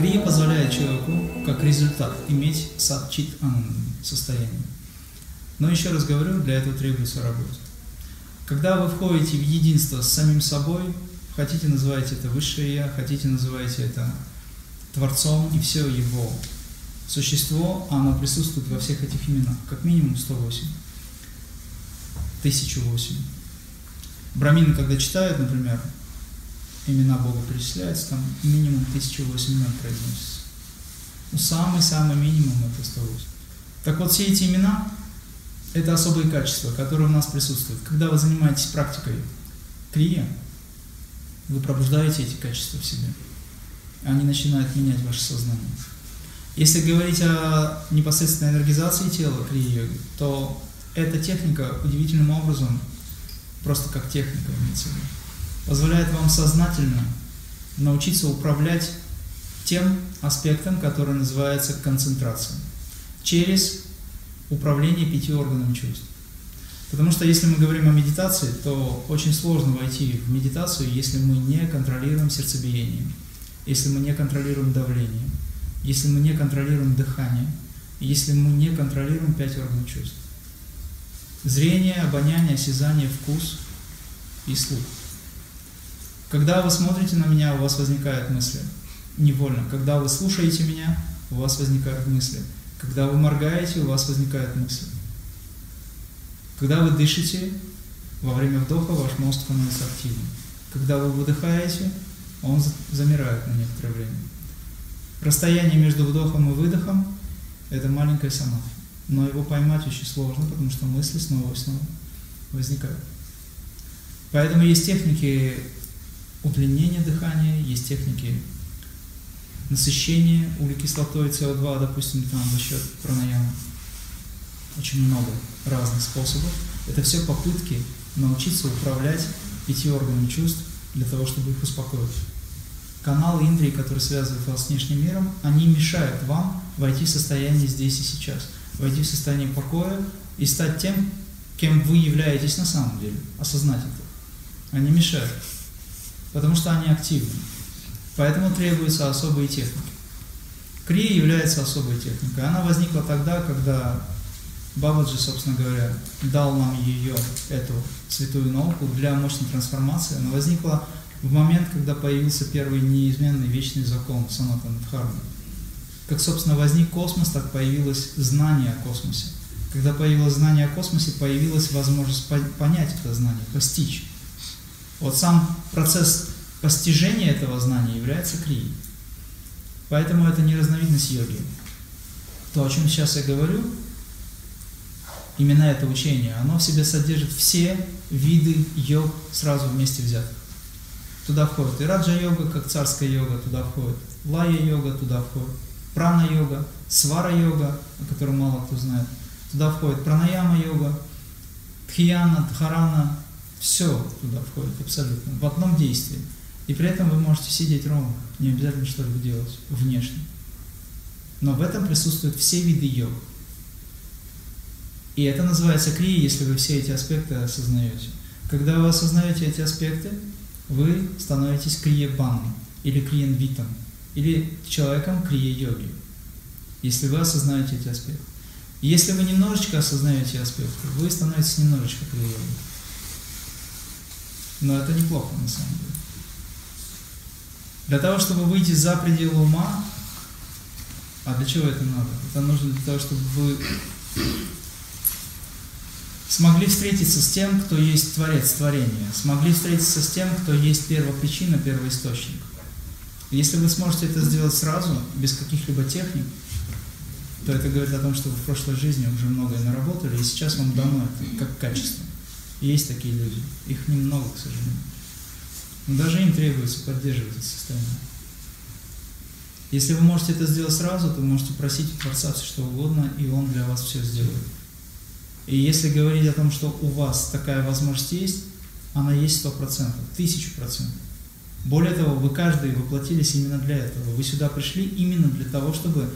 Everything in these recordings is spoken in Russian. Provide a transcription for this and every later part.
Крия позволяет человеку, как результат, иметь садчит состояние. Но еще раз говорю, для этого требуется работа. Когда вы входите в единство с самим собой, хотите называйте это высшее Я, хотите называйте это Творцом и все его существо, оно присутствует во всех этих именах, как минимум 108, 1008. Брамины, когда читают, например, имена Бога перечисляются, там минимум 1008 имен произносится. Ну, самый-самый минимум это 108. Так вот, все эти имена – это особые качества, которые у нас присутствуют. Когда вы занимаетесь практикой крия, вы пробуждаете эти качества в себе. Они начинают менять ваше сознание. Если говорить о непосредственной энергизации тела крия-йоги, то эта техника удивительным образом, просто как техника имеется в виду, позволяет вам сознательно научиться управлять тем аспектом, который называется концентрация, через управление пяти органами чувств. Потому что если мы говорим о медитации, то очень сложно войти в медитацию, если мы не контролируем сердцебиение, если мы не контролируем давление, если мы не контролируем дыхание, если мы не контролируем пять органов чувств. Зрение, обоняние, осязание, вкус и слух. Когда вы смотрите на меня, у вас возникают мысли. Невольно. Когда вы слушаете меня, у вас возникают мысли. Когда вы моргаете, у вас возникают мысли. Когда вы дышите, во время вдоха ваш мозг становится активным. Когда вы выдыхаете, он замирает на некоторое время. Расстояние между вдохом и выдохом – это маленькая самадхи. Но его поймать очень сложно, потому что мысли снова и снова возникают. Поэтому есть техники удлинения дыхания, есть техники насыщения углекислотой СО2, допустим, там за счет пранаямы. Очень много разных способов. Это все попытки научиться управлять пяти органами чувств для того, чтобы их успокоить. Каналы Индрии, которые связывают вас с внешним миром, они мешают вам войти в состояние здесь и сейчас, войти в состояние покоя и стать тем, кем вы являетесь на самом деле, осознать это. Они мешают потому что они активны. Поэтому требуются особые техники. Крия является особой техникой. Она возникла тогда, когда Бабаджи, собственно говоря, дал нам ее, эту святую науку для мощной трансформации. Она возникла в момент, когда появился первый неизменный вечный закон Санатана Дхармы. Как, собственно, возник космос, так появилось знание о космосе. Когда появилось знание о космосе, появилась возможность понять это знание, постичь. Вот сам процесс постижения этого знания является крией. Поэтому это не разновидность йоги. То, о чем сейчас я говорю, именно это учение, оно в себе содержит все виды йог сразу вместе взятых. Туда входит и раджа-йога, как царская йога, туда входит лая-йога, туда входит прана-йога, свара-йога, о котором мало кто знает, туда входит пранаяма-йога, тхияна, дхарана, все туда входит абсолютно, в одном действии. И при этом вы можете сидеть ровно, не обязательно что-либо делать внешне. Но в этом присутствуют все виды йог. И это называется крия, если вы все эти аспекты осознаете. Когда вы осознаете эти аспекты, вы становитесь крия-баном или криенвитом, или человеком крия-йоги, если вы осознаете эти аспекты. Если вы немножечко осознаете аспекты, вы становитесь немножечко крия-йоги. Но это неплохо на самом деле. Для того, чтобы выйти за пределы ума, а для чего это надо? Это нужно для того, чтобы вы смогли встретиться с тем, кто есть Творец творения, смогли встретиться с тем, кто есть первопричина, первоисточник. Если вы сможете это сделать сразу, без каких-либо техник, то это говорит о том, что вы в прошлой жизни уже многое наработали, и сейчас вам дано это как качество. Есть такие люди, их немного, к сожалению. Но даже им требуется поддерживать это состояние. Если вы можете это сделать сразу, то можете просить у Творца все что угодно, и Он для вас все сделает. И если говорить о том, что у вас такая возможность есть, она есть сто процентов, тысячу процентов. Более того, вы каждый воплотились именно для этого. Вы сюда пришли именно для того, чтобы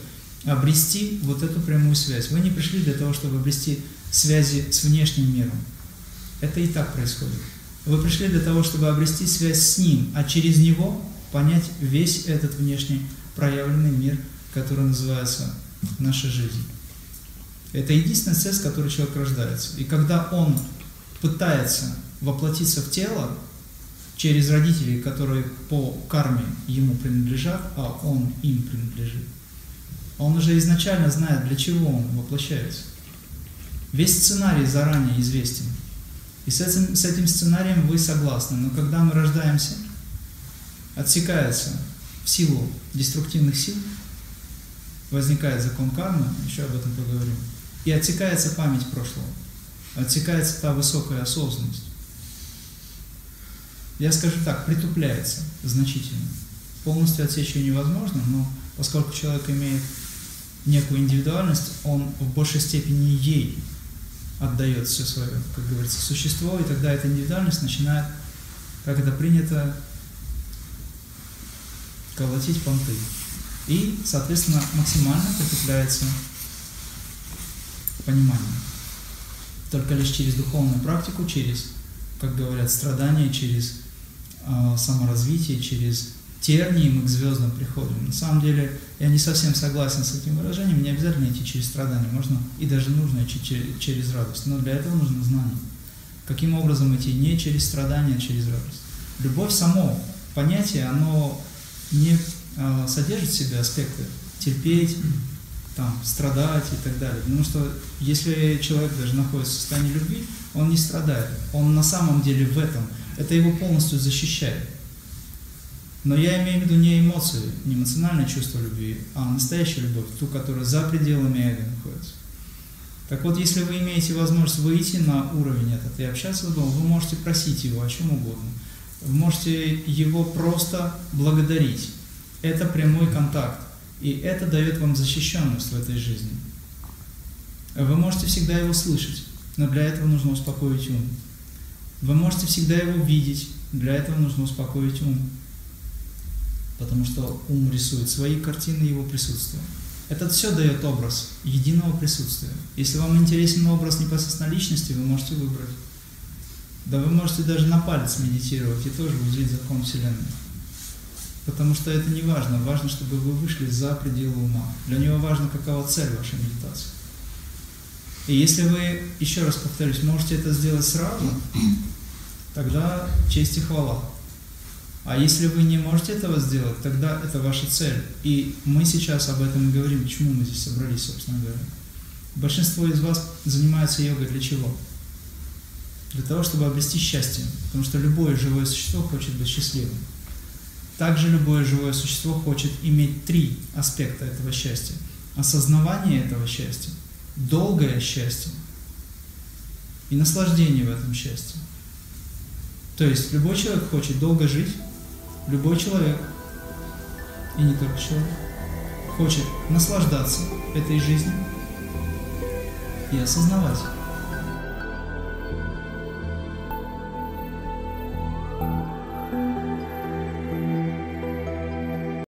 обрести вот эту прямую связь. Вы не пришли для того, чтобы обрести связи с внешним миром. Это и так происходит. Вы пришли для того, чтобы обрести связь с Ним, а через Него понять весь этот внешний проявленный мир, который называется наша жизнь. Это единственная цель, с которой человек рождается. И когда он пытается воплотиться в тело через родителей, которые по карме ему принадлежат, а он им принадлежит, он уже изначально знает, для чего он воплощается. Весь сценарий заранее известен. И с этим, с этим сценарием вы согласны. Но когда мы рождаемся, отсекается в силу деструктивных сил, возникает закон кармы, еще об этом поговорим, и отсекается память прошлого, отсекается та высокая осознанность. Я скажу так, притупляется значительно. Полностью отсечь ее невозможно, но поскольку человек имеет некую индивидуальность, он в большей степени ей отдает все свое, как говорится, существо, и тогда эта индивидуальность начинает, как это принято, колотить понты. И, соответственно, максимально притупляется понимание. Только лишь через духовную практику, через, как говорят, страдания, через э, саморазвитие, через тернии мы к звездам приходим. На самом деле, я не совсем согласен с этим выражением, не обязательно идти через страдания, можно и даже нужно идти через радость, но для этого нужно знание. Каким образом идти? Не через страдания, а через радость. Любовь само понятие, оно не э, содержит в себе аспекты терпеть, там, страдать и так далее. Потому что если человек даже находится в состоянии любви, он не страдает. Он на самом деле в этом. Это его полностью защищает. Но я имею в виду не эмоции, не эмоциональное чувство любви, а настоящую любовь, ту, которая за пределами эго находится. Так вот, если вы имеете возможность выйти на уровень этот и общаться с Богом, вы можете просить Его о чем угодно. Вы можете Его просто благодарить. Это прямой контакт. И это дает вам защищенность в этой жизни. Вы можете всегда Его слышать, но для этого нужно успокоить ум. Вы можете всегда Его видеть, для этого нужно успокоить ум потому что ум рисует свои картины его присутствия. Это все дает образ единого присутствия. Если вам интересен образ непосредственно личности, вы можете выбрать. Да вы можете даже на палец медитировать и тоже увидеть закон Вселенной. Потому что это не важно. Важно, чтобы вы вышли за пределы ума. Для него важно, какова цель вашей медитации. И если вы, еще раз повторюсь, можете это сделать сразу, тогда честь и хвала. А если вы не можете этого сделать, тогда это ваша цель. И мы сейчас об этом и говорим, почему мы здесь собрались, собственно говоря. Большинство из вас занимаются йогой для чего? Для того, чтобы обрести счастье. Потому что любое живое существо хочет быть счастливым. Также любое живое существо хочет иметь три аспекта этого счастья. Осознавание этого счастья, долгое счастье и наслаждение в этом счастье. То есть любой человек хочет долго жить, Любой человек, и не только человек, хочет наслаждаться этой жизнью и осознавать,